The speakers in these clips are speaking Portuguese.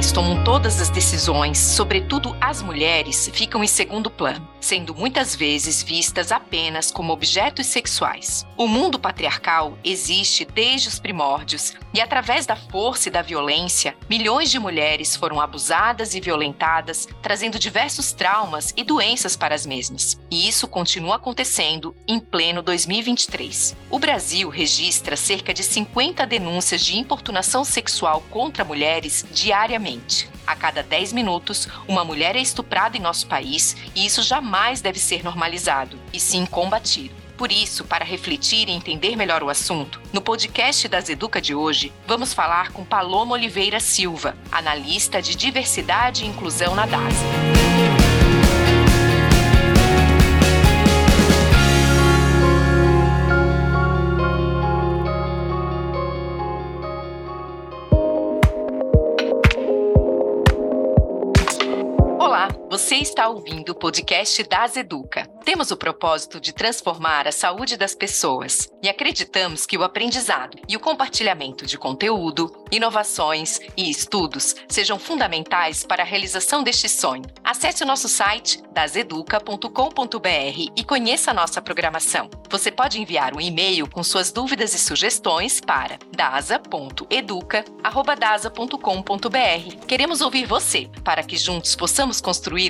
homens tomam todas as decisões, sobretudo as mulheres, ficam em segundo plano, sendo muitas vezes vistas apenas como objetos sexuais. O mundo patriarcal existe desde os primórdios e, através da força e da violência, milhões de mulheres foram abusadas e violentadas, trazendo diversos traumas e doenças para as mesmas. E isso continua acontecendo em pleno 2023. O Brasil registra cerca de 50 denúncias de importunação sexual contra mulheres diariamente. A cada 10 minutos, uma mulher é estuprada em nosso país e isso jamais deve ser normalizado, e sim combatido. Por isso, para refletir e entender melhor o assunto, no podcast das Educa de hoje, vamos falar com Paloma Oliveira Silva, analista de diversidade e inclusão na DASA. Você está ouvindo o podcast das Educa. Temos o propósito de transformar a saúde das pessoas e acreditamos que o aprendizado e o compartilhamento de conteúdo, inovações e estudos sejam fundamentais para a realização deste sonho. Acesse o nosso site daseduca.com.br e conheça a nossa programação. Você pode enviar um e-mail com suas dúvidas e sugestões para dasa.educa@dasa.com.br. Queremos ouvir você para que juntos possamos construir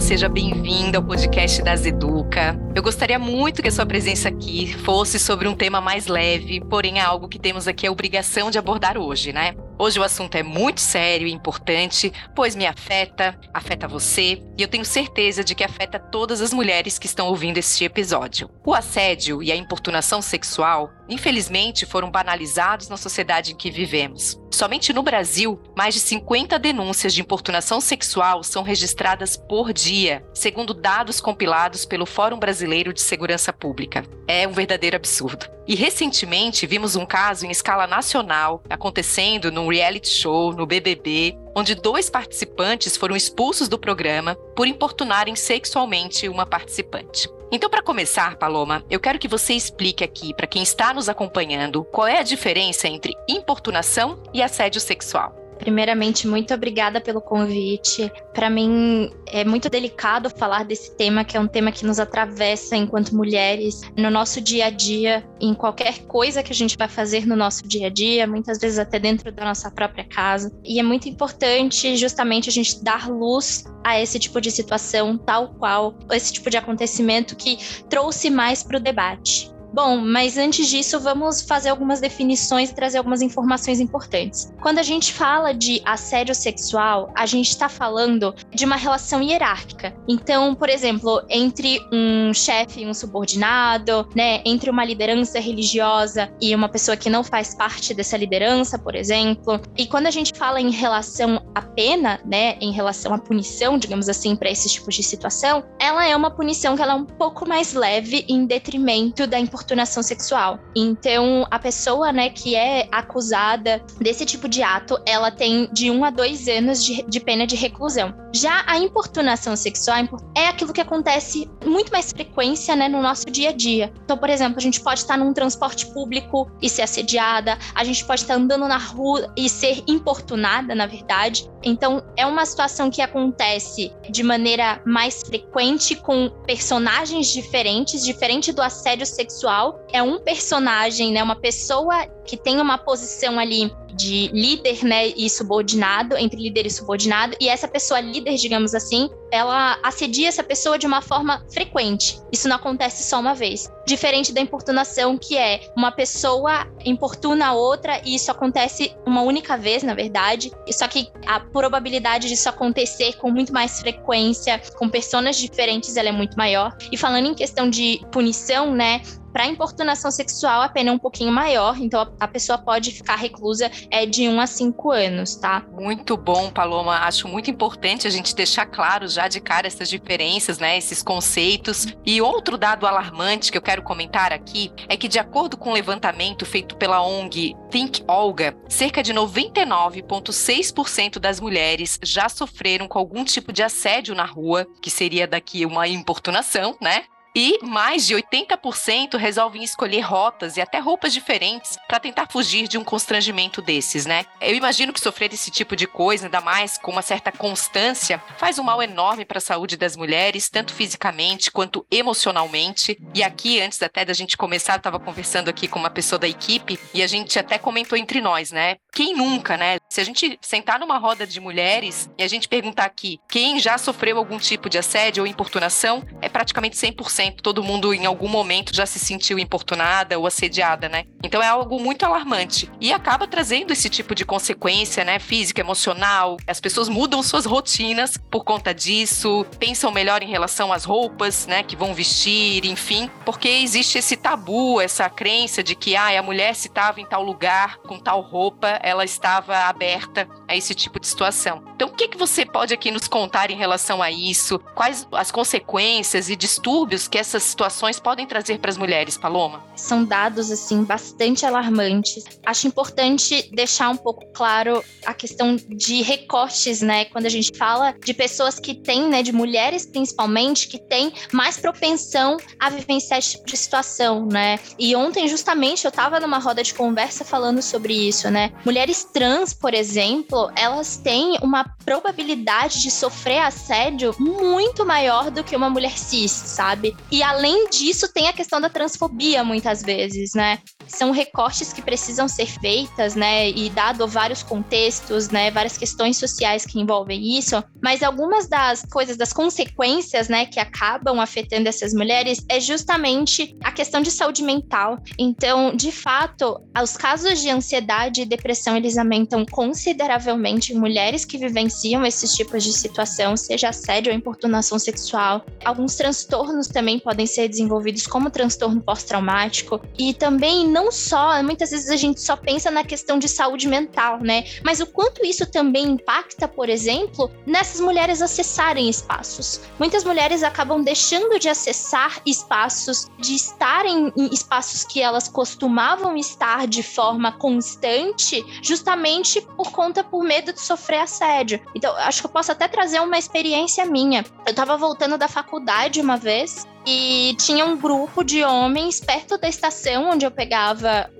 Seja bem-vinda ao podcast das Educa. Eu gostaria muito que a sua presença aqui fosse sobre um tema mais leve, porém é algo que temos aqui a obrigação de abordar hoje, né? Hoje o assunto é muito sério e importante, pois me afeta, afeta você, e eu tenho certeza de que afeta todas as mulheres que estão ouvindo este episódio. O assédio e a importunação sexual, infelizmente, foram banalizados na sociedade em que vivemos. Somente no Brasil, mais de 50 denúncias de importunação sexual são registradas por dia, segundo dados compilados pelo Fórum Brasileiro de Segurança Pública. É um verdadeiro absurdo. E recentemente vimos um caso em escala nacional acontecendo num reality show no BBB, onde dois participantes foram expulsos do programa por importunarem sexualmente uma participante. Então, para começar, Paloma, eu quero que você explique aqui para quem está nos acompanhando qual é a diferença entre importunação e assédio sexual. Primeiramente, muito obrigada pelo convite. Para mim é muito delicado falar desse tema, que é um tema que nos atravessa enquanto mulheres no nosso dia a dia, em qualquer coisa que a gente vai fazer no nosso dia a dia, muitas vezes até dentro da nossa própria casa. E é muito importante justamente a gente dar luz a esse tipo de situação, tal qual esse tipo de acontecimento que trouxe mais para o debate. Bom, mas antes disso, vamos fazer algumas definições e trazer algumas informações importantes. Quando a gente fala de assédio sexual, a gente está falando de uma relação hierárquica. Então, por exemplo, entre um chefe e um subordinado, né, entre uma liderança religiosa e uma pessoa que não faz parte dessa liderança, por exemplo. E quando a gente fala em relação à pena, né, em relação à punição, digamos assim, para esse tipo de situação, ela é uma punição que ela é um pouco mais leve em detrimento da importância importunação sexual. Então, a pessoa, né, que é acusada desse tipo de ato, ela tem de um a dois anos de, de pena de reclusão. Já a importunação sexual é aquilo que acontece muito mais frequência, né, no nosso dia a dia. Então, por exemplo, a gente pode estar num transporte público e ser assediada, a gente pode estar andando na rua e ser importunada, na verdade. Então, é uma situação que acontece de maneira mais frequente com personagens diferentes, diferente do assédio sexual. É um personagem, né, uma pessoa que tem uma posição ali de líder, né, e subordinado, entre líder e subordinado, e essa pessoa líder, digamos assim, ela assedia essa pessoa de uma forma frequente. Isso não acontece só uma vez. diferente da importunação, que é uma pessoa importuna a outra e isso acontece uma única vez, na verdade. Só que a probabilidade disso acontecer com muito mais frequência, com pessoas diferentes, ela é muito maior. E falando em questão de punição, né? Para importunação sexual, a pena é um pouquinho maior, então a pessoa pode ficar reclusa é, de 1 a 5 anos, tá? Muito bom, Paloma. Acho muito importante a gente deixar claro já de cara essas diferenças, né? Esses conceitos. E outro dado alarmante que eu quero comentar aqui é que, de acordo com o um levantamento feito pela ONG Think Olga, cerca de 99,6% das mulheres já sofreram com algum tipo de assédio na rua, que seria daqui uma importunação, né? E mais de 80% resolvem escolher rotas e até roupas diferentes para tentar fugir de um constrangimento desses, né? Eu imagino que sofrer esse tipo de coisa, ainda mais com uma certa constância, faz um mal enorme para a saúde das mulheres, tanto fisicamente quanto emocionalmente. E aqui, antes até da gente começar, eu estava conversando aqui com uma pessoa da equipe e a gente até comentou entre nós, né? Quem nunca, né? Se a gente sentar numa roda de mulheres e a gente perguntar aqui quem já sofreu algum tipo de assédio ou importunação, é praticamente 100% todo mundo em algum momento já se sentiu importunada ou assediada, né? Então é algo muito alarmante e acaba trazendo esse tipo de consequência, né, física, emocional. As pessoas mudam suas rotinas por conta disso, pensam melhor em relação às roupas, né, que vão vestir, enfim, porque existe esse tabu, essa crença de que ah, a mulher se estava em tal lugar com tal roupa, ela estava aberta a esse tipo de situação. Então, o que que você pode aqui nos contar em relação a isso? Quais as consequências e distúrbios que essas situações podem trazer para as mulheres, Paloma? São dados assim bastante alarmantes. Acho importante deixar um pouco claro a questão de recortes, né? Quando a gente fala de pessoas que têm, né, de mulheres principalmente, que têm mais propensão a vivenciar esse tipo de situação, né? E ontem justamente eu estava numa roda de conversa falando sobre isso, né? Mulheres trans, por exemplo, elas têm uma probabilidade de sofrer assédio muito maior do que uma mulher cis, sabe? E além disso, tem a questão da transfobia muitas vezes, né? São recortes que precisam ser feitas, né? E dado vários contextos, né? Várias questões sociais que envolvem isso, mas algumas das coisas, das consequências, né, que acabam afetando essas mulheres é justamente a questão de saúde mental. Então, de fato, os casos de ansiedade e depressão eles aumentam consideravelmente em mulheres que vivenciam esses tipos de situação, seja assédio ou importunação sexual. Alguns transtornos também podem ser desenvolvidos como transtorno pós-traumático e também não só, muitas vezes a gente só pensa na questão de saúde mental, né? Mas o quanto isso também impacta, por exemplo, nessas mulheres acessarem espaços. Muitas mulheres acabam deixando de acessar espaços, de estarem em espaços que elas costumavam estar de forma constante, justamente por conta por medo de sofrer assédio. Então, acho que eu posso até trazer uma experiência minha. Eu tava voltando da faculdade uma vez e tinha um grupo de homens perto da estação onde eu pegava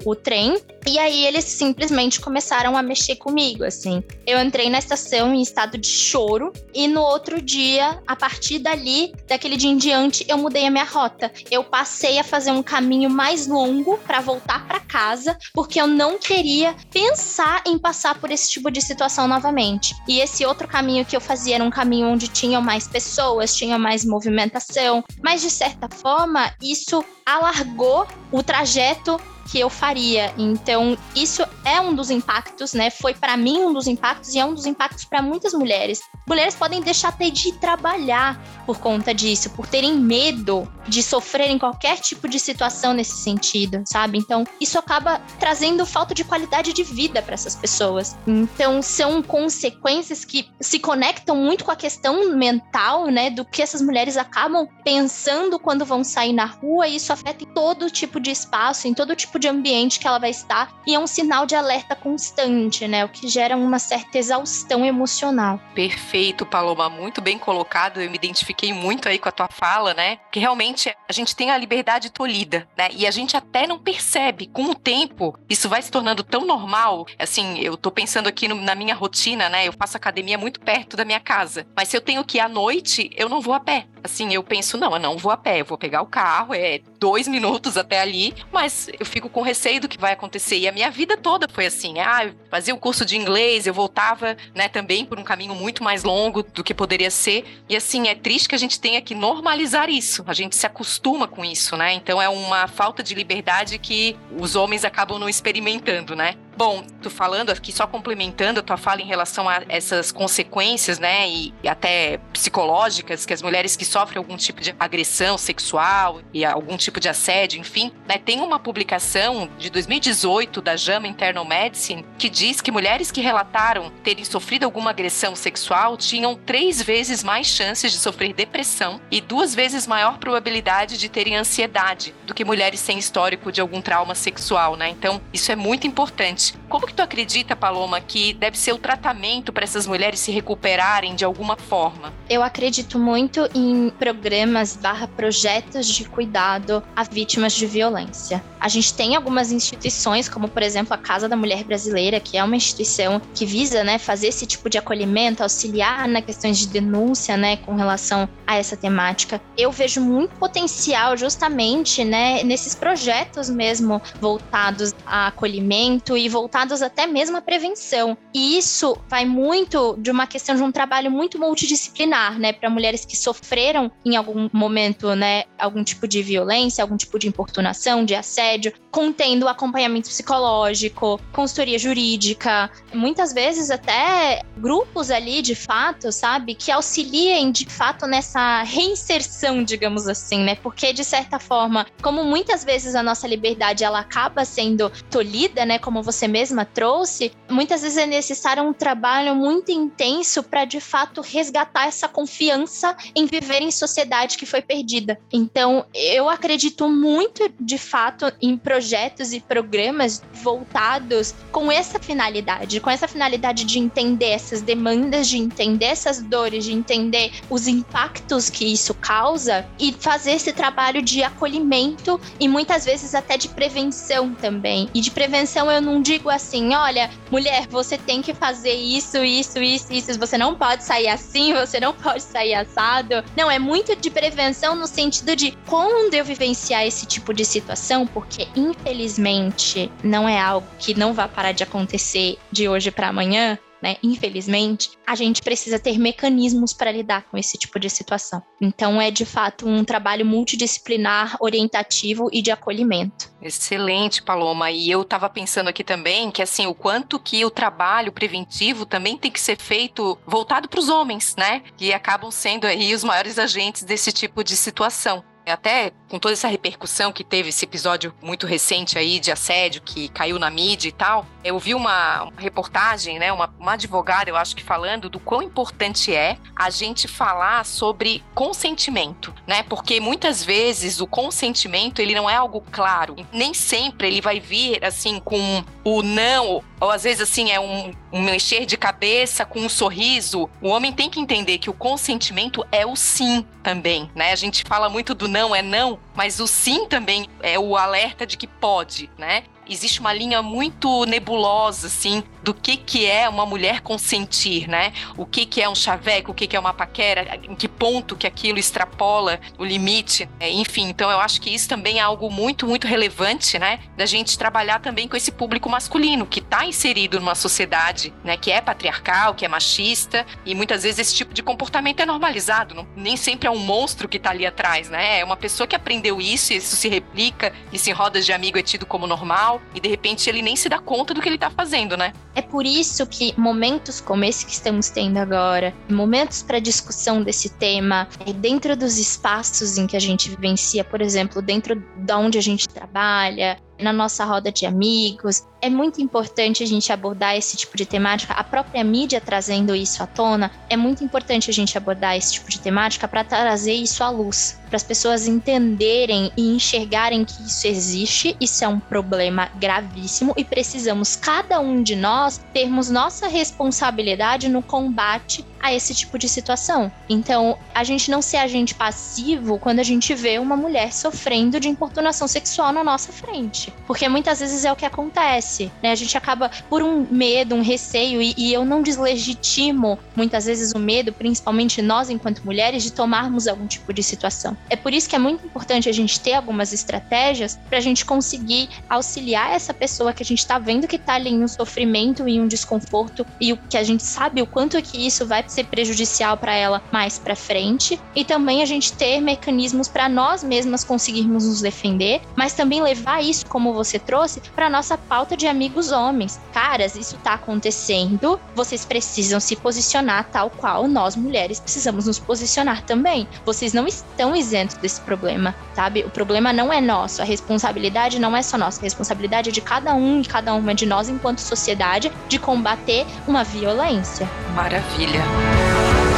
o trem. E aí eles simplesmente começaram a mexer comigo, assim. Eu entrei na estação em estado de choro e no outro dia, a partir dali, daquele dia em diante, eu mudei a minha rota. Eu passei a fazer um caminho mais longo para voltar para casa, porque eu não queria pensar em passar por esse tipo de situação novamente. E esse outro caminho que eu fazia era um caminho onde tinham mais pessoas, tinha mais movimentação, mas de certa forma, isso alargou o trajeto que eu faria. Então, isso é um dos impactos, né? Foi para mim um dos impactos e é um dos impactos para muitas mulheres. Mulheres podem deixar até de trabalhar por conta disso, por terem medo de sofrerem qualquer tipo de situação nesse sentido, sabe? Então, isso acaba trazendo falta de qualidade de vida para essas pessoas. Então, são consequências que se conectam muito com a questão mental, né, do que essas mulheres acabam pensando quando vão sair na rua, e isso afeta em todo tipo de espaço, em todo tipo de ambiente que ela vai estar, e é um sinal de alerta constante, né? O que gera uma certa exaustão emocional. Perfeito, Paloma, muito bem colocado. Eu me identifiquei muito aí com a tua fala, né? Que realmente a gente tem a liberdade tolhida, né? E a gente até não percebe. Com o tempo, isso vai se tornando tão normal. Assim, eu tô pensando aqui no, na minha rotina, né? Eu faço academia muito perto da minha casa. Mas se eu tenho que ir à noite, eu não vou a pé. Assim, eu penso, não, eu não vou a pé, eu vou pegar o carro, é dois minutos até ali, mas eu fico com receio do que vai acontecer. E a minha vida toda foi assim. Ah, eu fazia o curso de inglês, eu voltava, né, também por um caminho muito mais longo do que poderia ser. E assim, é triste que a gente tenha que normalizar isso. A gente se acostuma com isso, né? Então é uma falta de liberdade que os homens acabam não experimentando, né? Bom, tu falando aqui, só complementando a tua fala em relação a essas consequências, né, e, até psicológicas, que as mulheres que sofrem algum tipo de agressão sexual e algum tipo de assédio, enfim, né, tem uma publicação de 2018 da JAMA Internal Medicine que diz que mulheres que relataram terem sofrido alguma agressão sexual tinham três vezes mais chances de sofrer depressão e duas vezes maior probabilidade de terem ansiedade do que mulheres sem histórico de algum trauma sexual, né? Então, isso é muito importante. Como que tu acredita, Paloma, que deve ser o tratamento para essas mulheres se recuperarem de alguma forma? Eu acredito muito em programas barra projetos de cuidado a vítimas de violência. A gente tem algumas instituições, como por exemplo a Casa da Mulher Brasileira, que é uma instituição que visa né, fazer esse tipo de acolhimento, auxiliar na questões de denúncia né, com relação a essa temática. Eu vejo muito potencial justamente né, nesses projetos mesmo voltados a acolhimento e voltados até mesmo à prevenção. E isso vai muito de uma questão de um trabalho muito multidisciplinar, né, para mulheres que sofreram em algum momento, né, algum tipo de violência, algum tipo de importunação, de assédio, contendo acompanhamento psicológico, consultoria jurídica, muitas vezes até grupos ali de fato, sabe, que auxiliem de fato nessa reinserção, digamos assim, né? Porque de certa forma, como muitas vezes a nossa liberdade ela acaba sendo tolhida, né, como você mesma trouxe, muitas vezes é necessário um trabalho muito intenso para de fato resgatar essa confiança em viver em sociedade que foi perdida. Então, eu acredito muito de fato em projetos e programas voltados com essa finalidade, com essa finalidade de entender essas demandas, de entender essas dores, de entender os impactos que isso causa e fazer esse trabalho de acolhimento e muitas vezes até de prevenção também. E de prevenção eu não digo assim, olha, mulher, você tem que fazer isso, isso, isso, isso, você não pode sair assim, você não pode sair assado. Não, é muito de prevenção no sentido de quando eu vivenciar esse tipo de situação, porque infelizmente não é algo que não vai parar de acontecer de hoje para amanhã, né? Infelizmente, a gente precisa ter mecanismos para lidar com esse tipo de situação. Então, é de fato um trabalho multidisciplinar, orientativo e de acolhimento. Excelente, Paloma. E eu estava pensando aqui também que assim, o quanto que o trabalho preventivo também tem que ser feito voltado para os homens, né? Que acabam sendo aí os maiores agentes desse tipo de situação. Até com toda essa repercussão que teve esse episódio muito recente aí de assédio que caiu na mídia e tal, eu vi uma, reportagem, né, uma, uma advogada, eu acho que falando do quão importante é a gente falar sobre consentimento, né? Porque muitas vezes o consentimento ele não é algo claro, nem sempre ele vai vir assim com o não ou às vezes assim é um, um mexer de cabeça com um sorriso. O homem tem que entender que o consentimento é o sim também, né? A gente fala muito do não é não, mas o sim também é o alerta de que pode, né? Existe uma linha muito nebulosa, assim, do que, que é uma mulher consentir, né? O que, que é um chaveco, o que, que é uma paquera, em que ponto que aquilo extrapola o limite, é, enfim. Então, eu acho que isso também é algo muito, muito relevante, né? Da gente trabalhar também com esse público masculino, que está inserido numa sociedade, né? Que é patriarcal, que é machista, e muitas vezes esse tipo de comportamento é normalizado, não, nem sempre é um monstro que está ali atrás, né? É uma pessoa que aprendeu isso, e isso se replica, e se rodas de amigo é tido como normal, e de repente ele nem se dá conta do que ele está fazendo, né? É por isso que momentos como esse que estamos tendo agora, momentos para discussão desse tema, é dentro dos espaços em que a gente vivencia, por exemplo, dentro de onde a gente trabalha, na nossa roda de amigos. É muito importante a gente abordar esse tipo de temática, a própria mídia trazendo isso à tona. É muito importante a gente abordar esse tipo de temática para trazer isso à luz, para as pessoas entenderem e enxergarem que isso existe, isso é um problema gravíssimo e precisamos, cada um de nós, termos nossa responsabilidade no combate a esse tipo de situação. Então, a gente não ser agente passivo quando a gente vê uma mulher sofrendo de importunação sexual na nossa frente. Porque muitas vezes é o que acontece, né? A gente acaba por um medo, um receio, e, e eu não deslegitimo muitas vezes o medo, principalmente nós enquanto mulheres, de tomarmos algum tipo de situação. É por isso que é muito importante a gente ter algumas estratégias para a gente conseguir auxiliar essa pessoa que a gente está vendo que está ali em um sofrimento e um desconforto e o que a gente sabe o quanto que isso vai ser prejudicial para ela mais para frente e também a gente ter mecanismos para nós mesmas conseguirmos nos defender, mas também levar isso como você trouxe para nossa pauta de amigos homens. Caras, isso está acontecendo, vocês precisam se posicionar tal qual nós mulheres precisamos nos posicionar também. Vocês não estão isentos desse problema, sabe? O problema não é nosso, a responsabilidade não é só nossa, a responsabilidade é de cada um e cada uma de nós enquanto sociedade de combater uma violência. Maravilha. Bom,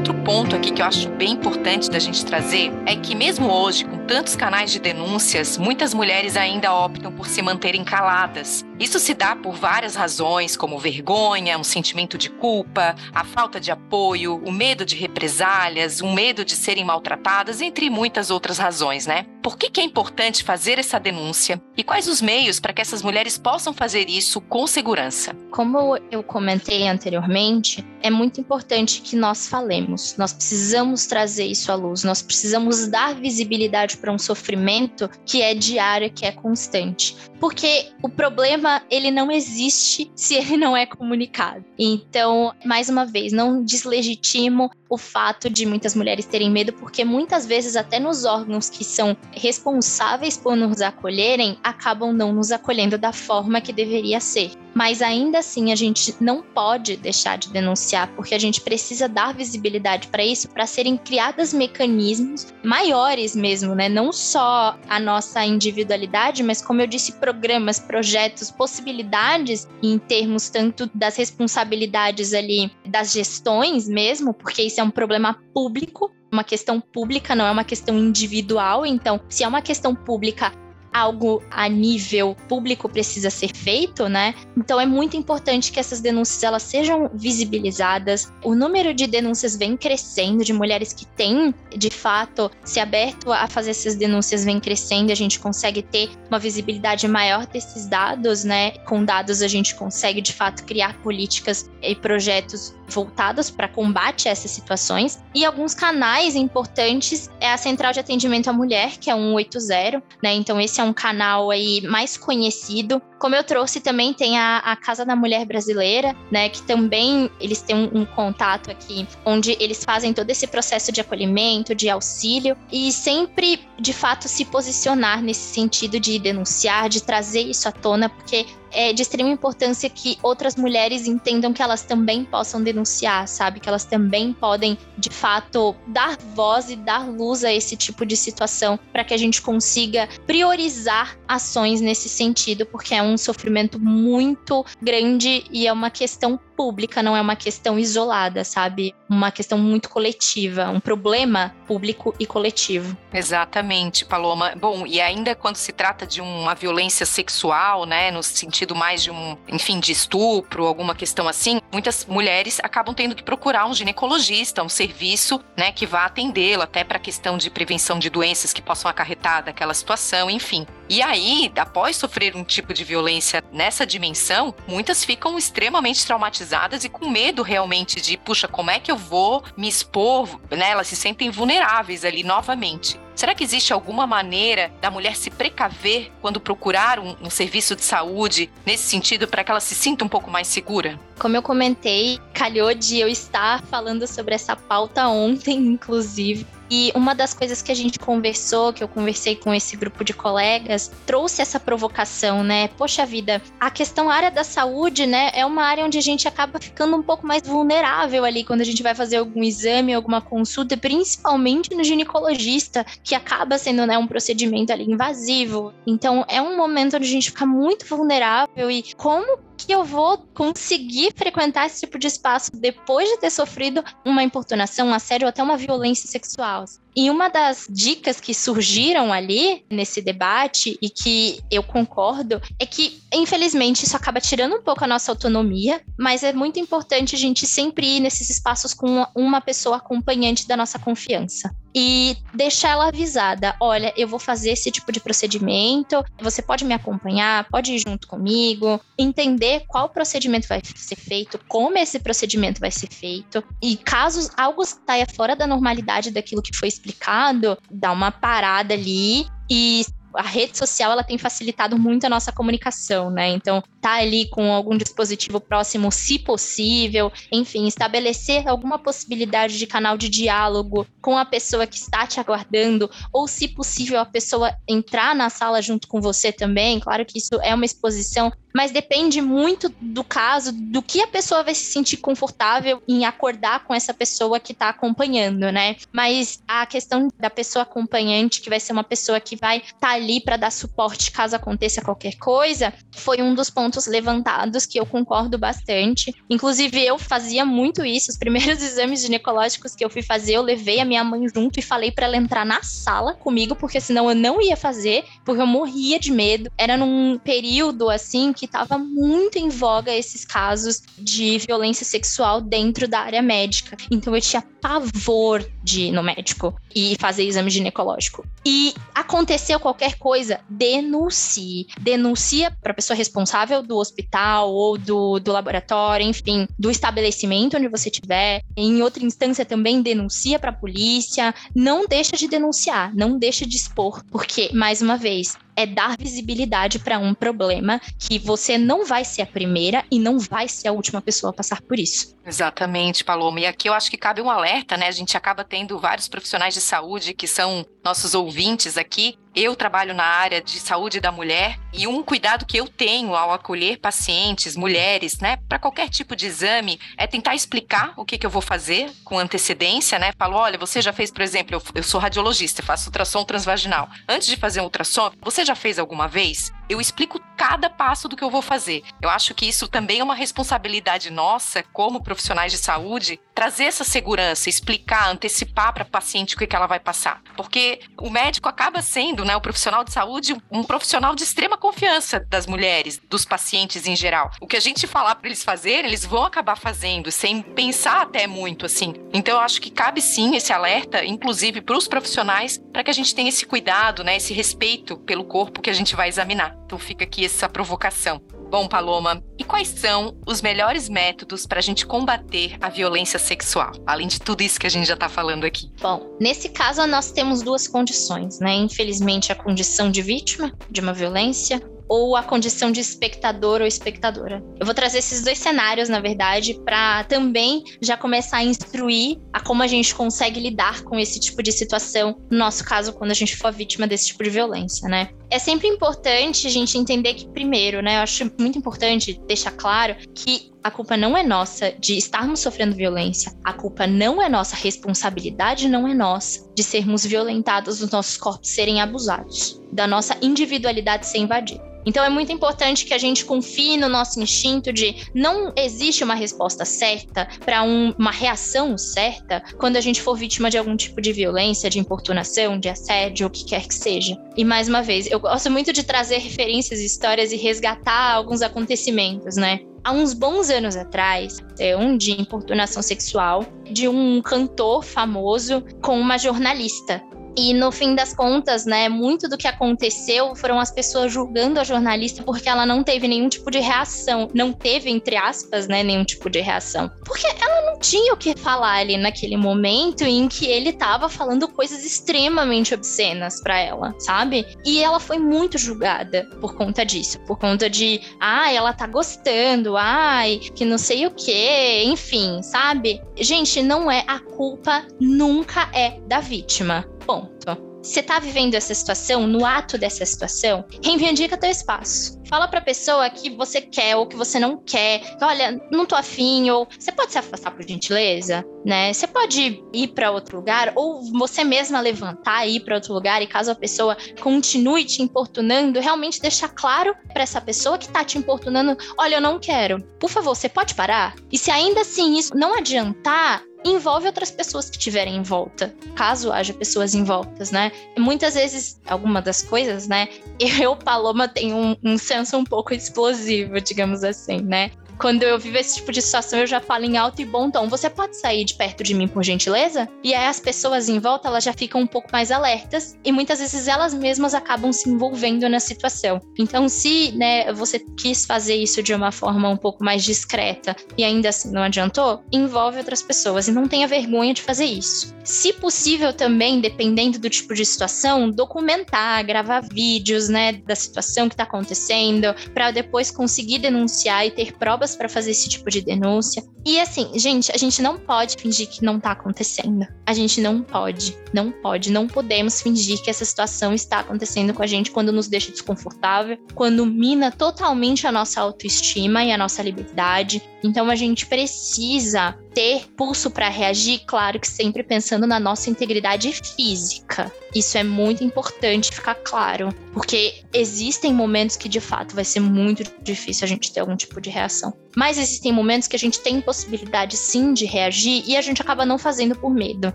outro ponto aqui que eu acho bem importante da gente trazer é que mesmo hoje, com tantos canais de denúncias, muitas mulheres ainda optam por se manterem caladas. Isso se dá por várias razões, como vergonha, um sentimento de culpa, a falta de apoio, o medo de represálias, o medo de serem maltratadas, entre muitas outras razões, né? Por que, que é importante fazer essa denúncia e quais os meios para que essas mulheres possam fazer isso com segurança? Como eu comentei anteriormente, é muito importante que nós falemos. Nós precisamos trazer isso à luz, nós precisamos dar visibilidade para um sofrimento que é diário, que é constante. Porque o problema, ele não existe se ele não é comunicado. Então, mais uma vez, não deslegitimo o fato de muitas mulheres terem medo, porque muitas vezes até nos órgãos que são responsáveis por nos acolherem, acabam não nos acolhendo da forma que deveria ser. Mas ainda assim, a gente não pode deixar de denunciar, porque a gente precisa dar visibilidade para isso, para serem criados mecanismos maiores mesmo, né? Não só a nossa individualidade, mas como eu disse, programas, projetos, possibilidades em termos tanto das responsabilidades ali das gestões mesmo, porque isso é um problema público, uma questão pública, não é uma questão individual. Então, se é uma questão pública, algo a nível público precisa ser feito, né? Então é muito importante que essas denúncias elas sejam visibilizadas. O número de denúncias vem crescendo de mulheres que têm, de fato, se aberto a fazer essas denúncias vem crescendo, a gente consegue ter uma visibilidade maior desses dados, né? Com dados a gente consegue de fato criar políticas e projetos voltados para combate a essas situações. E alguns canais importantes é a Central de Atendimento à Mulher, que é 180, né? Então esse é um canal aí mais conhecido. Como eu trouxe também tem a, a Casa da Mulher Brasileira, né? Que também eles têm um, um contato aqui, onde eles fazem todo esse processo de acolhimento, de auxílio e sempre de fato se posicionar nesse sentido de denunciar, de trazer isso à tona, porque é de extrema importância que outras mulheres entendam que elas também possam denunciar, sabe? Que elas também podem, de fato, dar voz e dar luz a esse tipo de situação para que a gente consiga priorizar ações nesse sentido, porque é um sofrimento muito grande e é uma questão pública, não é uma questão isolada, sabe? Uma questão muito coletiva, um problema público e coletivo. Exatamente, Paloma. Bom, e ainda quando se trata de uma violência sexual, né, no sentido mais de um, enfim, de estupro, alguma questão assim, muitas mulheres acabam tendo que procurar um ginecologista, um serviço, né, que vá atendê-lo, até para a questão de prevenção de doenças que possam acarretar daquela situação, enfim. E aí, após sofrer um tipo de violência nessa dimensão, muitas ficam extremamente traumatizadas e com medo realmente de, puxa, como é que eu vou me expor, né? Elas se sentem vulneráveis ali novamente. Será que existe alguma maneira da mulher se precaver quando procurar um, um serviço de saúde nesse sentido para que ela se sinta um pouco mais segura? Como eu comentei, calhou de eu estar falando sobre essa pauta ontem, inclusive E uma das coisas que a gente conversou, que eu conversei com esse grupo de colegas, trouxe essa provocação, né? Poxa vida, a questão área da saúde, né, é uma área onde a gente acaba ficando um pouco mais vulnerável ali quando a gente vai fazer algum exame, alguma consulta, principalmente no ginecologista, que acaba sendo, né, um procedimento ali invasivo. Então, é um momento onde a gente fica muito vulnerável e como que eu vou conseguir frequentar esse tipo de espaço depois de ter sofrido uma importunação, um assédio ou até uma violência sexual? E uma das dicas que surgiram ali nesse debate e que eu concordo é que, infelizmente, isso acaba tirando um pouco a nossa autonomia, mas é muito importante a gente sempre ir nesses espaços com uma pessoa acompanhante da nossa confiança. E deixar ela avisada: olha, eu vou fazer esse tipo de procedimento, você pode me acompanhar, pode ir junto comigo, entender qual procedimento vai ser feito, como esse procedimento vai ser feito, e caso algo saia fora da normalidade daquilo que foi explicado, dá uma parada ali e a rede social ela tem facilitado muito a nossa comunicação, né? Então, tá ali com algum dispositivo próximo, se possível, enfim, estabelecer alguma possibilidade de canal de diálogo com a pessoa que está te aguardando, ou se possível a pessoa entrar na sala junto com você também. Claro que isso é uma exposição mas depende muito do caso, do que a pessoa vai se sentir confortável em acordar com essa pessoa que está acompanhando, né? Mas a questão da pessoa acompanhante, que vai ser uma pessoa que vai estar tá ali para dar suporte caso aconteça qualquer coisa, foi um dos pontos levantados que eu concordo bastante. Inclusive, eu fazia muito isso. Os primeiros exames ginecológicos que eu fui fazer, eu levei a minha mãe junto e falei para ela entrar na sala comigo, porque senão eu não ia fazer, porque eu morria de medo. Era num período assim que estava muito em voga esses casos de violência sexual dentro da área médica. Então eu tinha pavor de ir no médico e fazer exame ginecológico. E aconteceu qualquer coisa, denuncie. Denuncia para a pessoa responsável do hospital ou do, do laboratório, enfim, do estabelecimento onde você estiver. Em outra instância também denuncia para a polícia. Não deixa de denunciar, não deixa de expor, porque mais uma vez, é dar visibilidade para um problema que você não vai ser a primeira e não vai ser a última pessoa a passar por isso. Exatamente, Paloma. E aqui eu acho que cabe um alerta, né? A gente acaba tendo vários profissionais de saúde que são nossos ouvintes aqui. Eu trabalho na área de saúde da mulher e um cuidado que eu tenho ao acolher pacientes, mulheres, né, para qualquer tipo de exame, é tentar explicar o que, que eu vou fazer com antecedência, né? Falo, olha, você já fez, por exemplo, eu, eu sou radiologista, faço ultrassom transvaginal. Antes de fazer um ultrassom, você já fez alguma vez? Eu explico cada passo do que eu vou fazer. Eu acho que isso também é uma responsabilidade nossa, como profissionais de saúde, trazer essa segurança, explicar, antecipar para a paciente o que, que ela vai passar. Porque o médico acaba sendo, né, o profissional de saúde, um profissional de extrema confiança das mulheres, dos pacientes em geral. O que a gente falar para eles fazerem, eles vão acabar fazendo, sem pensar até muito assim. Então eu acho que cabe sim esse alerta, inclusive para os profissionais, para que a gente tenha esse cuidado, né, esse respeito pelo corpo que a gente vai examinar. Então fica aqui essa provocação. Bom, Paloma, e quais são os melhores métodos para a gente combater a violência sexual, além de tudo isso que a gente já está falando aqui? Bom, nesse caso nós temos duas condições, né? Infelizmente, a condição de vítima de uma violência ou a condição de espectador ou espectadora. Eu vou trazer esses dois cenários, na verdade, para também já começar a instruir a como a gente consegue lidar com esse tipo de situação, no nosso caso, quando a gente for vítima desse tipo de violência, né? É sempre importante a gente entender que, primeiro, né, eu acho muito importante deixar claro que a culpa não é nossa de estarmos sofrendo violência. A culpa não é nossa, a responsabilidade não é nossa de sermos violentados, dos nossos corpos serem abusados, da nossa individualidade ser invadida. Então é muito importante que a gente confie no nosso instinto de não existe uma resposta certa para um, uma reação certa quando a gente for vítima de algum tipo de violência, de importunação, de assédio, o que quer que seja. E mais uma vez, eu gosto muito de trazer referências, histórias e resgatar alguns acontecimentos, né? Há uns bons anos atrás, é um de importunação sexual de um cantor famoso com uma jornalista E no fim das contas, né, muito do que aconteceu foram as pessoas julgando a jornalista porque ela não teve nenhum tipo de reação. Não teve, entre aspas, né, nenhum tipo de reação. Porque ela não tinha o que falar ali naquele momento em que ele tava falando coisas extremamente obscenas para ela, sabe? E ela foi muito julgada por conta disso, por conta de, ai, ela tá gostando, ai, que não sei o que, enfim, sabe? Gente, não é a culpa nunca é da vítima. Ponto você tá vivendo essa situação, no ato dessa situação, reivindica teu espaço. Fala pra pessoa que você quer ou que você não quer. Olha, não tô afim, ou você pode se afastar por gentileza, né? Você pode ir para outro lugar, ou você mesma levantar e ir para outro lugar, e caso a pessoa continue te importunando, realmente deixar claro para essa pessoa que tá te importunando: olha, eu não quero. Por favor, você pode parar? E se ainda assim isso não adiantar, envolve outras pessoas que estiverem em volta, caso haja pessoas em voltas, né? Muitas vezes, alguma das coisas, né? Eu, Paloma, tenho um, um senso um pouco explosivo, digamos assim, né? Quando eu vivo esse tipo de situação, eu já falo em alto e bom tom. Você pode sair de perto de mim, por gentileza? E aí as pessoas em volta, elas já ficam um pouco mais alertas e muitas vezes elas mesmas acabam se envolvendo na situação. Então, se né, você quis fazer isso de uma forma um pouco mais discreta e ainda assim não adiantou, envolve outras pessoas e não tenha vergonha de fazer isso. Se possível também, dependendo do tipo de situação, documentar, gravar vídeos, né, da situação que está acontecendo, para depois conseguir denunciar e ter provas para fazer esse tipo de denúncia. E assim, gente, a gente não pode fingir que não tá acontecendo. A gente não pode, não pode, não podemos fingir que essa situação está acontecendo com a gente quando nos deixa desconfortável, quando mina totalmente a nossa autoestima e a nossa liberdade. Então a gente precisa ter pulso para reagir, claro que sempre pensando na nossa integridade física. Isso é muito importante ficar claro, porque existem momentos que de fato vai ser muito difícil a gente ter algum tipo de reação. Mas existem momentos que a gente tem possibilidade sim de reagir e a gente acaba não fazendo por medo,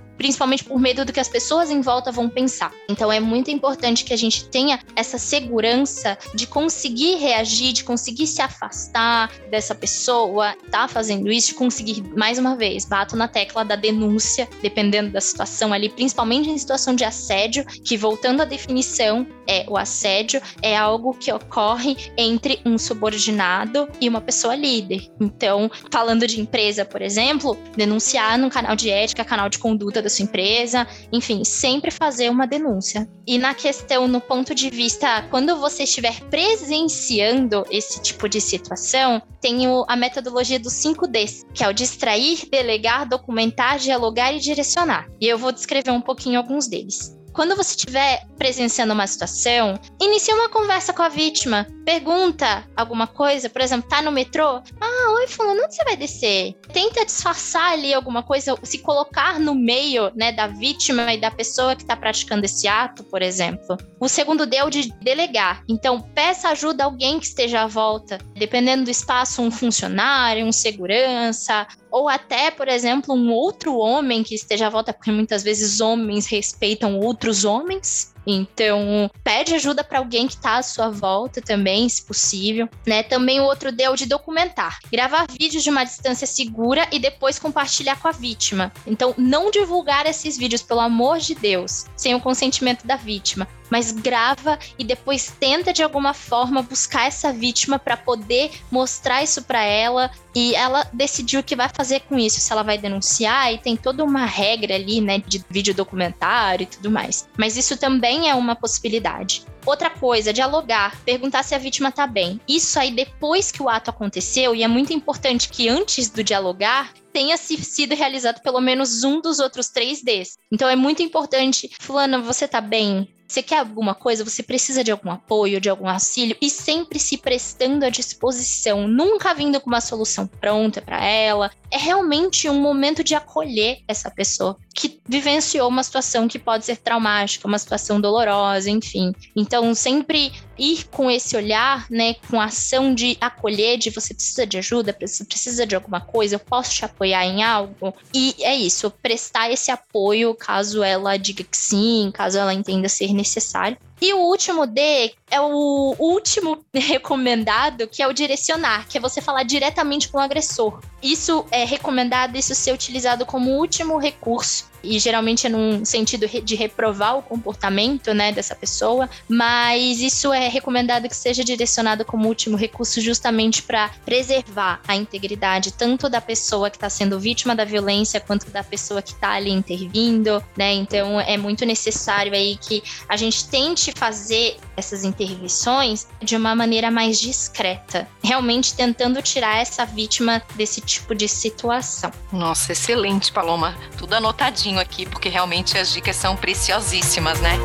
principalmente por medo do que as pessoas em volta vão pensar. Então é muito importante que a gente tenha essa segurança de conseguir reagir, de conseguir se afastar dessa pessoa, tá fazendo isso, de conseguir mais uma vez, bato na tecla da denúncia, dependendo da situação ali, principalmente em situação de assédio, que voltando à definição, é o assédio é algo que ocorre entre um subordinado e uma pessoa líder. Então, falando de empresa, por exemplo, denunciar no canal de ética, canal de conduta da sua empresa, enfim, sempre fazer uma denúncia. E na questão, no ponto de vista, quando você estiver presenciando esse tipo de situação, tem a metodologia dos 5 Ds, que é o distrair, delegar, documentar, dialogar e direcionar. E eu vou descrever um pouquinho alguns deles. Quando você estiver presenciando uma situação, inicie uma conversa com a vítima. Pergunta alguma coisa, por exemplo, tá no metrô? Ah, oi, fulano, onde você vai descer? Tenta disfarçar ali alguma coisa, se colocar no meio, né, da vítima e da pessoa que está praticando esse ato, por exemplo. O segundo D é o de delegar. Então, peça ajuda a alguém que esteja à volta. Dependendo do espaço, um funcionário, um segurança, ou até, por exemplo, um outro homem que esteja à volta, porque muitas vezes homens respeitam outros homens. Então, pede ajuda para alguém que está à sua volta também, se possível, né? Também o outro deu de documentar, gravar vídeos de uma distância segura e depois compartilhar com a vítima. Então, não divulgar esses vídeos, pelo amor de Deus, sem o consentimento da vítima mas grava e depois tenta de alguma forma buscar essa vítima para poder mostrar isso para ela e ela decidir o que vai fazer com isso, se ela vai denunciar e tem toda uma regra ali, né, de vídeo documentário e tudo mais. Mas isso também é uma possibilidade. Outra coisa, dialogar, perguntar se a vítima tá bem. Isso aí depois que o ato aconteceu, e é muito importante que antes do dialogar tenha sido realizado pelo menos um dos outros três Ds. Então é muito importante, fulano, você tá bem? Você quer alguma coisa, você precisa de algum apoio, de algum auxílio e sempre se prestando à disposição, nunca vindo com uma solução pronta para ela. É realmente um momento de acolher essa pessoa que vivenciou uma situação que pode ser traumática, uma situação dolorosa, enfim. Então, sempre ir com esse olhar, né, com a ação de acolher, de você precisa de ajuda, você precisa de alguma coisa, eu posso te apoiar em algo. E é isso, prestar esse apoio caso ela diga que sim, caso ela entenda ser necessário. E o último D é o último recomendado, que é o direcionar, que é você falar diretamente com o agressor. Isso é recomendado isso ser utilizado como último recurso e geralmente é num sentido de reprovar o comportamento, né, dessa pessoa, mas isso é recomendado que seja direcionado como último recurso justamente para preservar a integridade tanto da pessoa que está sendo vítima da violência quanto da pessoa que está ali intervindo, né? Então é muito necessário aí que a gente tente fazer essas intervenções de uma maneira mais discreta, realmente tentando tirar essa vítima desse tipo de situação. Nossa, excelente, Paloma. Tudo anotadinho aqui, porque realmente as dicas são preciosíssimas, né?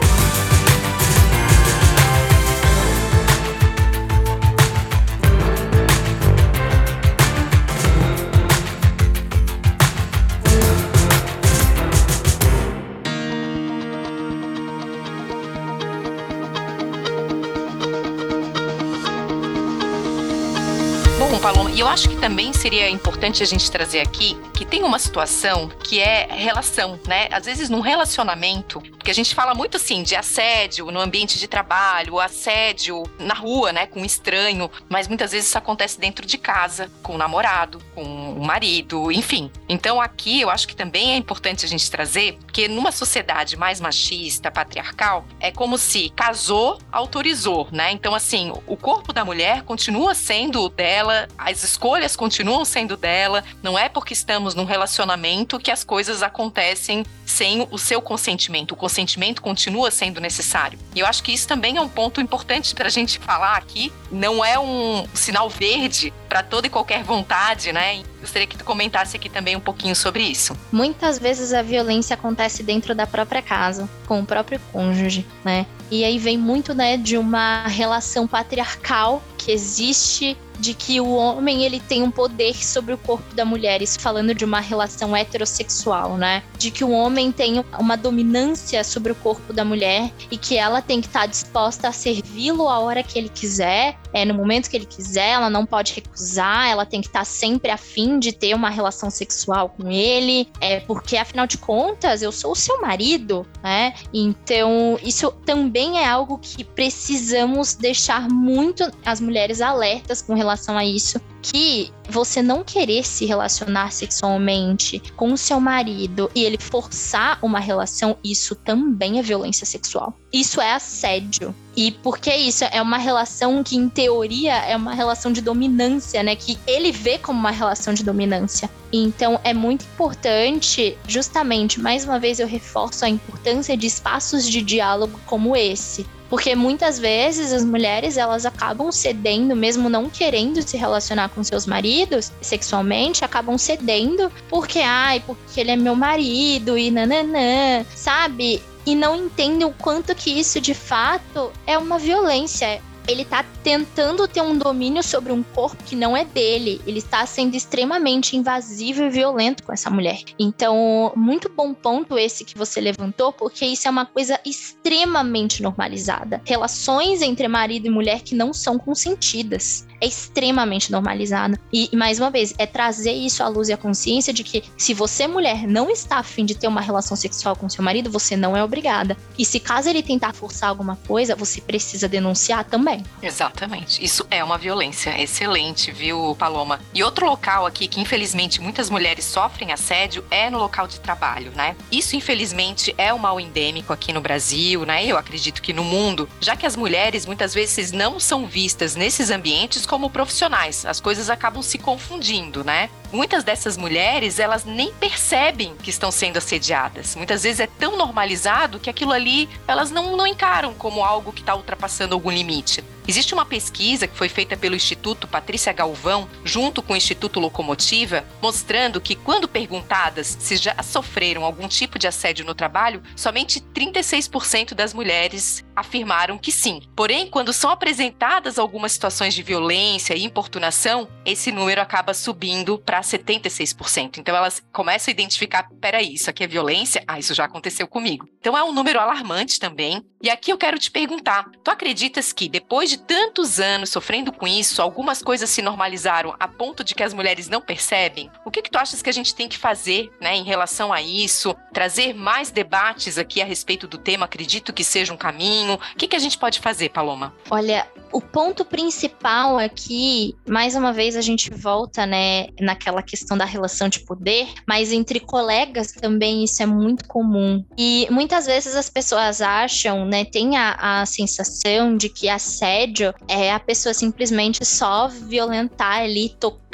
Acho que também seria importante a gente trazer aqui que tem uma situação que é relação, né? Às vezes num relacionamento, porque a gente fala muito assim de assédio no ambiente de trabalho, assédio na rua, né, com um estranho, mas muitas vezes isso acontece dentro de casa, com o namorado, com o marido, enfim. Então aqui eu acho que também é importante a gente trazer, porque numa sociedade mais machista, patriarcal, é como se casou, autorizou, né? Então assim, o corpo da mulher continua sendo dela, as escolhas continuam sendo dela, não é porque estamos num relacionamento que as coisas acontecem sem o seu consentimento. O consentimento continua sendo necessário. E eu acho que isso também é um ponto importante para a gente falar aqui. Não é um sinal verde para toda e qualquer vontade, né? Gostaria que tu comentasse aqui também um pouquinho sobre isso. Muitas vezes a violência acontece dentro da própria casa, com o próprio cônjuge, né? E aí vem muito, né, de uma relação patriarcal que existe de que o homem ele tem um poder sobre o corpo da mulher, isso falando de uma relação heterossexual, né? De que o homem tem uma dominância sobre o corpo da mulher e que ela tem que estar disposta a servi-lo a hora que ele quiser, é no momento que ele quiser, ela não pode recusar, ela tem que estar sempre afim de ter uma relação sexual com ele, é porque afinal de contas eu sou o seu marido, né? Então, isso também é algo que precisamos deixar muito as mulheres alertas com relação relação a isso, que você não querer se relacionar sexualmente com o seu marido e ele forçar uma relação, isso também é violência sexual. Isso é assédio. E porque isso é uma relação que, em teoria, é uma relação de dominância, né? Que ele vê como uma relação de dominância. Então é muito importante, justamente, mais uma vez eu reforço a importância de espaços de diálogo como esse porque muitas vezes as mulheres elas acabam cedendo, mesmo não querendo se relacionar com seus maridos sexualmente, acabam cedendo porque, ai, porque ele é meu marido e nananã, sabe? E não entendem o quanto que isso de fato é uma violência, ele tá tentando ter um domínio sobre um corpo que não é dele. Ele está sendo extremamente invasivo e violento com essa mulher. Então, muito bom ponto esse que você levantou, porque isso é uma coisa extremamente normalizada. Relações entre marido e mulher que não são consentidas é extremamente normalizado. E, mais uma vez, é trazer isso à luz e à consciência de que se você, mulher, não está afim de ter uma relação sexual com seu marido, você não é obrigada. E se caso ele tentar forçar alguma coisa, você precisa denunciar também. Exatamente. Isso é uma violência excelente, viu, Paloma? E outro local aqui que, infelizmente, muitas mulheres sofrem assédio é no local de trabalho, né? Isso, infelizmente, é um mal endêmico aqui no Brasil, né? Eu acredito que no mundo, já que as mulheres muitas vezes não são vistas nesses ambientes como profissionais. As coisas acabam se confundindo, né? Muitas dessas mulheres, elas nem percebem que estão sendo assediadas. Muitas vezes é tão normalizado que aquilo ali elas não, não encaram como algo que está ultrapassando algum limite. Existe uma pesquisa que foi feita pelo Instituto Patrícia Galvão, junto com o Instituto Locomotiva, mostrando que, quando perguntadas se já sofreram algum tipo de assédio no trabalho, somente 36% das mulheres afirmaram que sim. Porém, quando são apresentadas algumas situações de violência e importunação, esse número acaba subindo para 76%. Então, elas começam a identificar: peraí, isso aqui é violência? Ah, isso já aconteceu comigo. Então, é um número alarmante também. E aqui eu quero te perguntar: tu acreditas que depois de tantos anos sofrendo com isso, algumas coisas se normalizaram a ponto de que as mulheres não percebem? O que, que tu achas que a gente tem que fazer né, em relação a isso? Trazer mais debates aqui a respeito do tema, acredito que seja um caminho. O que, que a gente pode fazer, Paloma? Olha, o ponto principal aqui, mais uma vez a gente volta, né, naquela questão da relação de poder, mas entre colegas também isso é muito comum. E muitas vezes as pessoas acham, né, tem a, a sensação de que assédio é a pessoa simplesmente só violentar ali, tocar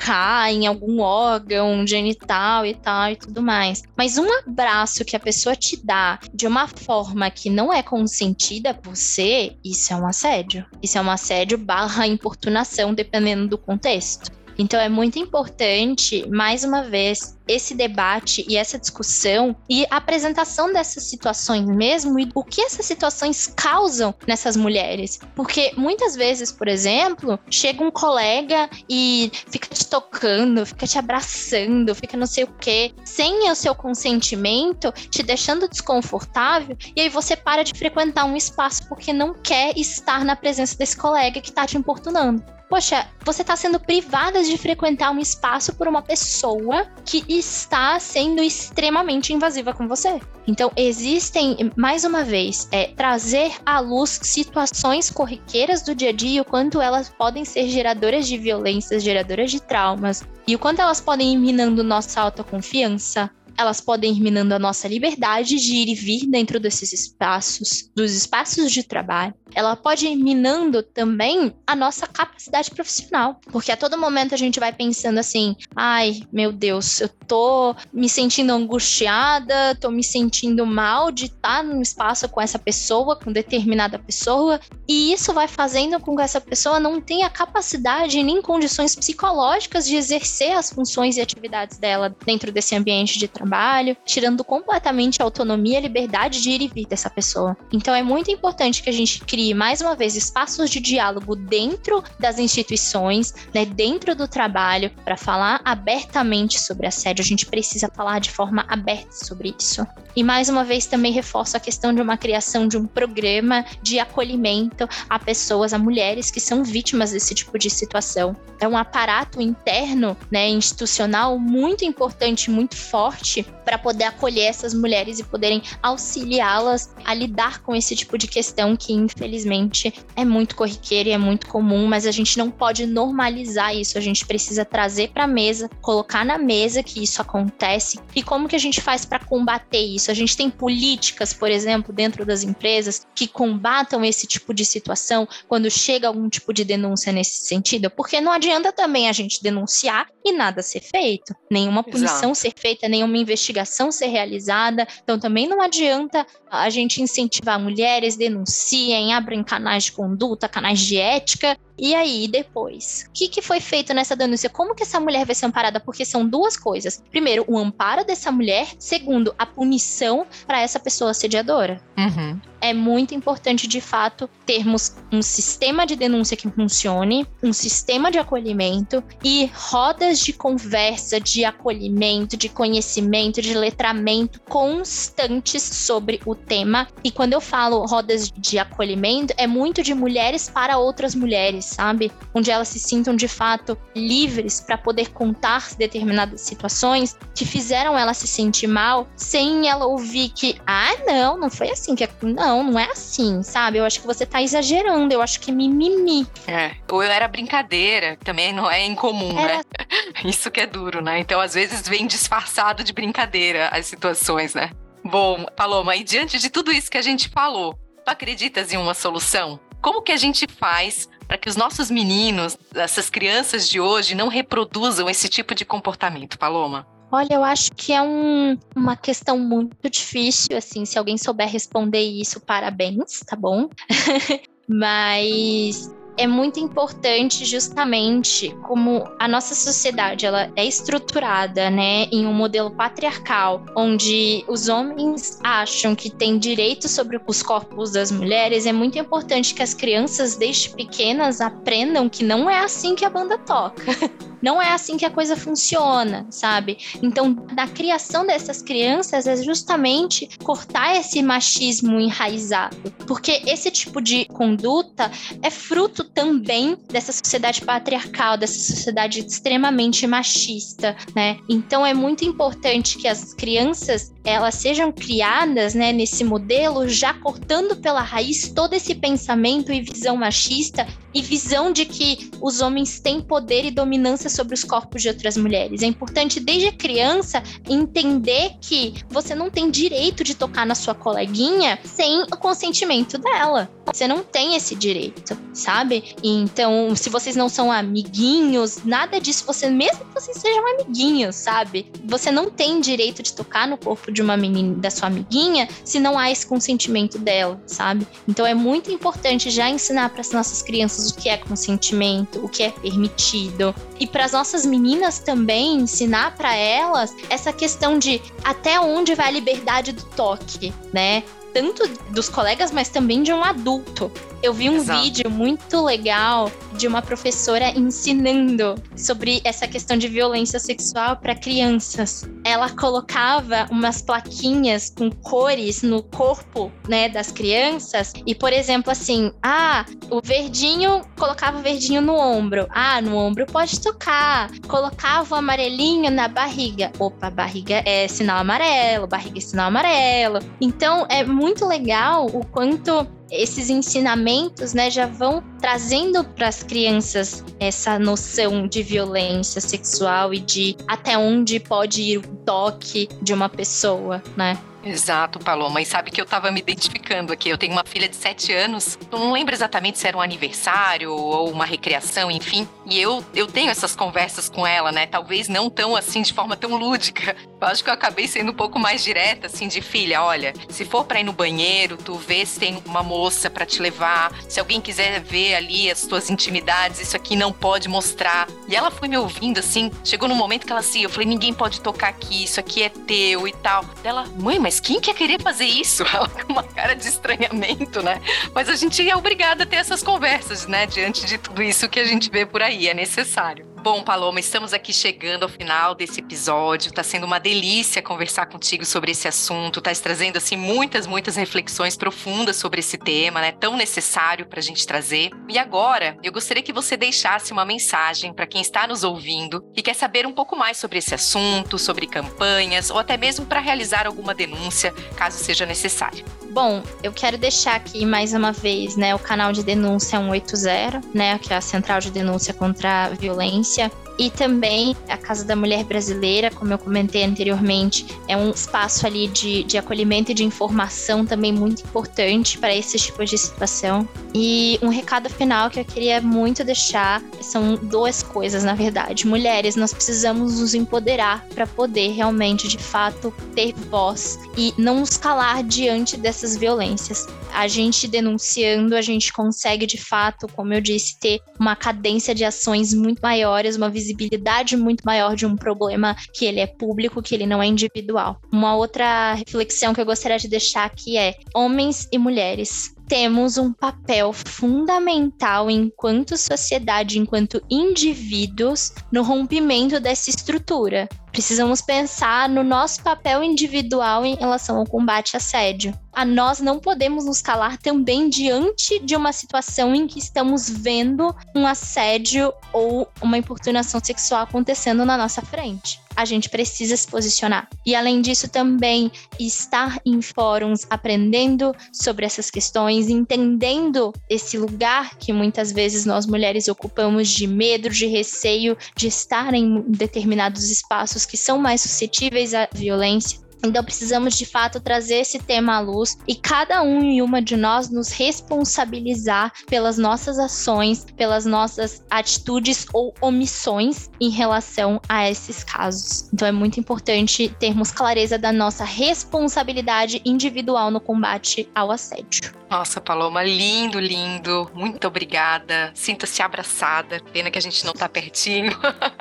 em algum órgão genital e tal e tudo mais. Mas um abraço que a pessoa te dá de uma forma que não é consentida por você, isso é um assédio. Isso é um assédio barra importunação, dependendo do contexto. Então é muito importante, mais uma vez, esse debate e essa discussão e a apresentação dessas situações mesmo e o que essas situações causam nessas mulheres. Porque muitas vezes, por exemplo, chega um colega e fica te tocando, fica te abraçando, fica não sei o quê, sem o seu consentimento, te deixando desconfortável, e aí você para de frequentar um espaço porque não quer estar na presença desse colega que está te importunando poxa, você está sendo privada de frequentar um espaço por uma pessoa que está sendo extremamente invasiva com você. Então, existem, mais uma vez, é, trazer à luz situações corriqueiras do dia a dia, o quanto elas podem ser geradoras de violências, geradoras de traumas, e o quanto elas podem ir minando nossa autoconfiança, elas podem ir minando a nossa liberdade de ir e vir dentro desses espaços, dos espaços de trabalho. Ela pode ir minando também a nossa capacidade profissional, porque a todo momento a gente vai pensando assim: ai, meu Deus, eu tô me sentindo angustiada, tô me sentindo mal de estar num espaço com essa pessoa, com determinada pessoa, e isso vai fazendo com que essa pessoa não tenha capacidade nem condições psicológicas de exercer as funções e atividades dela dentro desse ambiente de trabalho trabalho, tirando completamente a autonomia e a liberdade de ir e vir dessa pessoa. Então é muito importante que a gente crie, mais uma vez, espaços de diálogo dentro das instituições, né, dentro do trabalho, para falar abertamente sobre assédio. A gente precisa falar de forma aberta sobre isso. E mais uma vez também reforço a questão de uma criação de um programa de acolhimento a pessoas, a mulheres que são vítimas desse tipo de situação. É um aparato interno, né, institucional muito importante, muito forte para poder acolher essas mulheres e poderem auxiliá-las a lidar com esse tipo de questão que, infelizmente, é muito corriqueira e é muito comum, mas a gente não pode normalizar isso. A gente precisa trazer para a mesa, colocar na mesa que isso acontece e como que a gente faz para combater isso. A gente tem políticas, por exemplo, dentro das empresas que combatam esse tipo de situação quando chega algum tipo de denúncia nesse sentido, porque não adianta também a gente denunciar e nada ser feito, nenhuma punição Exato. ser feita, nenhuma investigação ser realizada. Então também não adianta a gente incentivar mulheres, denunciem, abrem canais de conduta, canais de ética, e aí, depois? O que, que foi feito nessa denúncia? Como que essa mulher vai ser amparada? Porque são duas coisas. Primeiro, o amparo dessa mulher. Segundo, a punição para essa pessoa assediadora. Uhum. É muito importante, de fato, termos um sistema de denúncia que funcione, um sistema de acolhimento e rodas de conversa, de acolhimento, de conhecimento, de letramento constantes sobre o tema. E quando eu falo rodas de acolhimento, é muito de mulheres para outras mulheres sabe? Onde elas se sintam de fato livres para poder contar determinadas situações que fizeram ela se sentir mal, sem ela ouvir que, ah, não, não foi assim, que é, não, não é assim, sabe? Eu acho que você tá exagerando, eu acho que é mimimi. É, ou era brincadeira, também não é incomum, era... né? Isso que é duro, né? Então, às vezes, vem disfarçado de brincadeira as situações, né? Bom, Paloma, e diante de tudo isso que a gente falou, tu acreditas em uma solução? Como que a gente faz para que os nossos meninos, essas crianças de hoje, não reproduzam esse tipo de comportamento, Paloma? Olha, eu acho que é um, uma questão muito difícil, assim, se alguém souber responder isso, parabéns, tá bom? Mas é muito importante justamente como a nossa sociedade ela é estruturada, né, em um modelo patriarcal, onde os homens acham que têm direito sobre os corpos das mulheres, é muito importante que as crianças desde pequenas aprendam que não é assim que a banda toca. Não é assim que a coisa funciona, sabe? Então, da criação dessas crianças é justamente cortar esse machismo enraizado, porque esse tipo de conduta é fruto também dessa sociedade patriarcal, dessa sociedade extremamente machista, né? Então, é muito importante que as crianças elas sejam criadas, né, nesse modelo já cortando pela raiz todo esse pensamento e visão machista e visão de que os homens têm poder e dominância sobre os corpos de outras mulheres. É importante desde criança entender que você não tem direito de tocar na sua coleguinha sem o consentimento dela. Você não tem esse direito, sabe? Então, se vocês não são amiguinhos, nada disso, você mesmo que vocês sejam amiguinhos, sabe? Você não tem direito de tocar no corpo de uma menina, da sua amiguinha, se não há esse consentimento dela, sabe? Então é muito importante já ensinar para as nossas crianças o que é consentimento, o que é permitido. E para as nossas meninas também ensinar para elas essa questão de até onde vai a liberdade do toque, né? Tanto dos colegas, mas também de um adulto. Eu vi um Exato. vídeo muito legal de uma professora ensinando sobre essa questão de violência sexual para crianças. Ela colocava umas plaquinhas com cores no corpo, né, das crianças e, por exemplo, assim, ah, o verdinho colocava o verdinho no ombro. Ah, no ombro pode tocar. Colocava o amarelinho na barriga. Opa, barriga é sinal amarelo, barriga é sinal amarelo. Então, é muito legal o quanto esses ensinamentos, né, já vão trazendo para as crianças essa noção de violência sexual e de até onde pode ir o toque de uma pessoa, né? Exato, Paloma. E sabe que eu estava me identificando aqui. Eu tenho uma filha de 7 anos. Não lembro exatamente se era um aniversário ou uma recreação, enfim. E eu, eu tenho essas conversas com ela, né? Talvez não tão assim, de forma tão lúdica. Eu acho que eu acabei sendo um pouco mais direta, assim, de filha, olha, se for para ir no banheiro, tu vê se tem uma moça para te levar. Se alguém quiser ver ali as tuas intimidades, isso aqui não pode mostrar. E ela foi me ouvindo, assim. Chegou num momento que ela assim, eu falei, ninguém pode tocar aqui, isso aqui é teu e tal. Ela, mãe, mas mas quem quer querer fazer isso? Com uma cara de estranhamento, né? Mas a gente é obrigada a ter essas conversas, né? Diante de tudo isso que a gente vê por aí, é necessário. Bom, Paloma, estamos aqui chegando ao final desse episódio. Está sendo uma delícia conversar contigo sobre esse assunto. Está trazendo assim muitas, muitas reflexões profundas sobre esse tema, né? Tão necessário para a gente trazer. E agora, eu gostaria que você deixasse uma mensagem para quem está nos ouvindo e quer saber um pouco mais sobre esse assunto, sobre campanhas ou até mesmo para realizar alguma denúncia, caso seja necessário. Bom, eu quero deixar aqui mais uma vez, né, o canal de denúncia 180, né, que é a central de denúncia contra a violência Увидимся! E também a Casa da Mulher Brasileira, como eu comentei anteriormente, é um espaço ali de, de acolhimento e de informação também muito importante para esse tipo de situação. E um recado final que eu queria muito deixar são duas coisas, na verdade. Mulheres, nós precisamos nos empoderar para poder realmente, de fato, ter voz e não nos calar diante dessas violências. A gente denunciando, a gente consegue, de fato, como eu disse, ter uma cadência de ações muito maiores uma visibilidade muito maior de um problema que ele é público, que ele não é individual. Uma outra reflexão que eu gostaria de deixar aqui é: homens e mulheres temos um papel fundamental enquanto sociedade, enquanto indivíduos, no rompimento dessa estrutura. Precisamos pensar no nosso papel individual em relação ao combate a assédio. A nós não podemos nos calar também diante de uma situação em que estamos vendo um assédio ou uma importunação sexual acontecendo na nossa frente a gente precisa se posicionar. E além disso, também estar em fóruns aprendendo sobre essas questões, entendendo esse lugar que muitas vezes nós mulheres ocupamos de medo, de receio de estar em determinados espaços que são mais suscetíveis à violência. Então precisamos de fato trazer esse tema à luz e cada um e uma de nós nos responsabilizar pelas nossas ações, pelas nossas atitudes ou omissões em relação a esses casos. Então é muito importante termos clareza da nossa responsabilidade individual no combate ao assédio. Nossa, Paloma, lindo, lindo. Muito obrigada. Sinta-se abraçada. Pena que a gente não tá pertinho.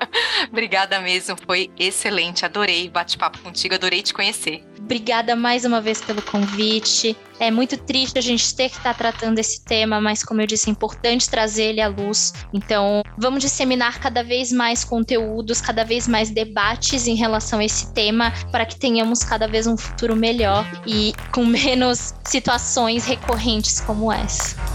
obrigada mesmo, foi excelente. Adorei bate-papo contigo, adorei te conhecer. Obrigada mais uma vez pelo convite. É muito triste a gente ter que estar tá tratando esse tema, mas como eu disse, é importante trazer ele à luz. Então, vamos disseminar cada vez mais conteúdos, cada vez mais debates em relação a esse tema, para que tenhamos cada vez um futuro melhor e com menos situações recorrentes como essa.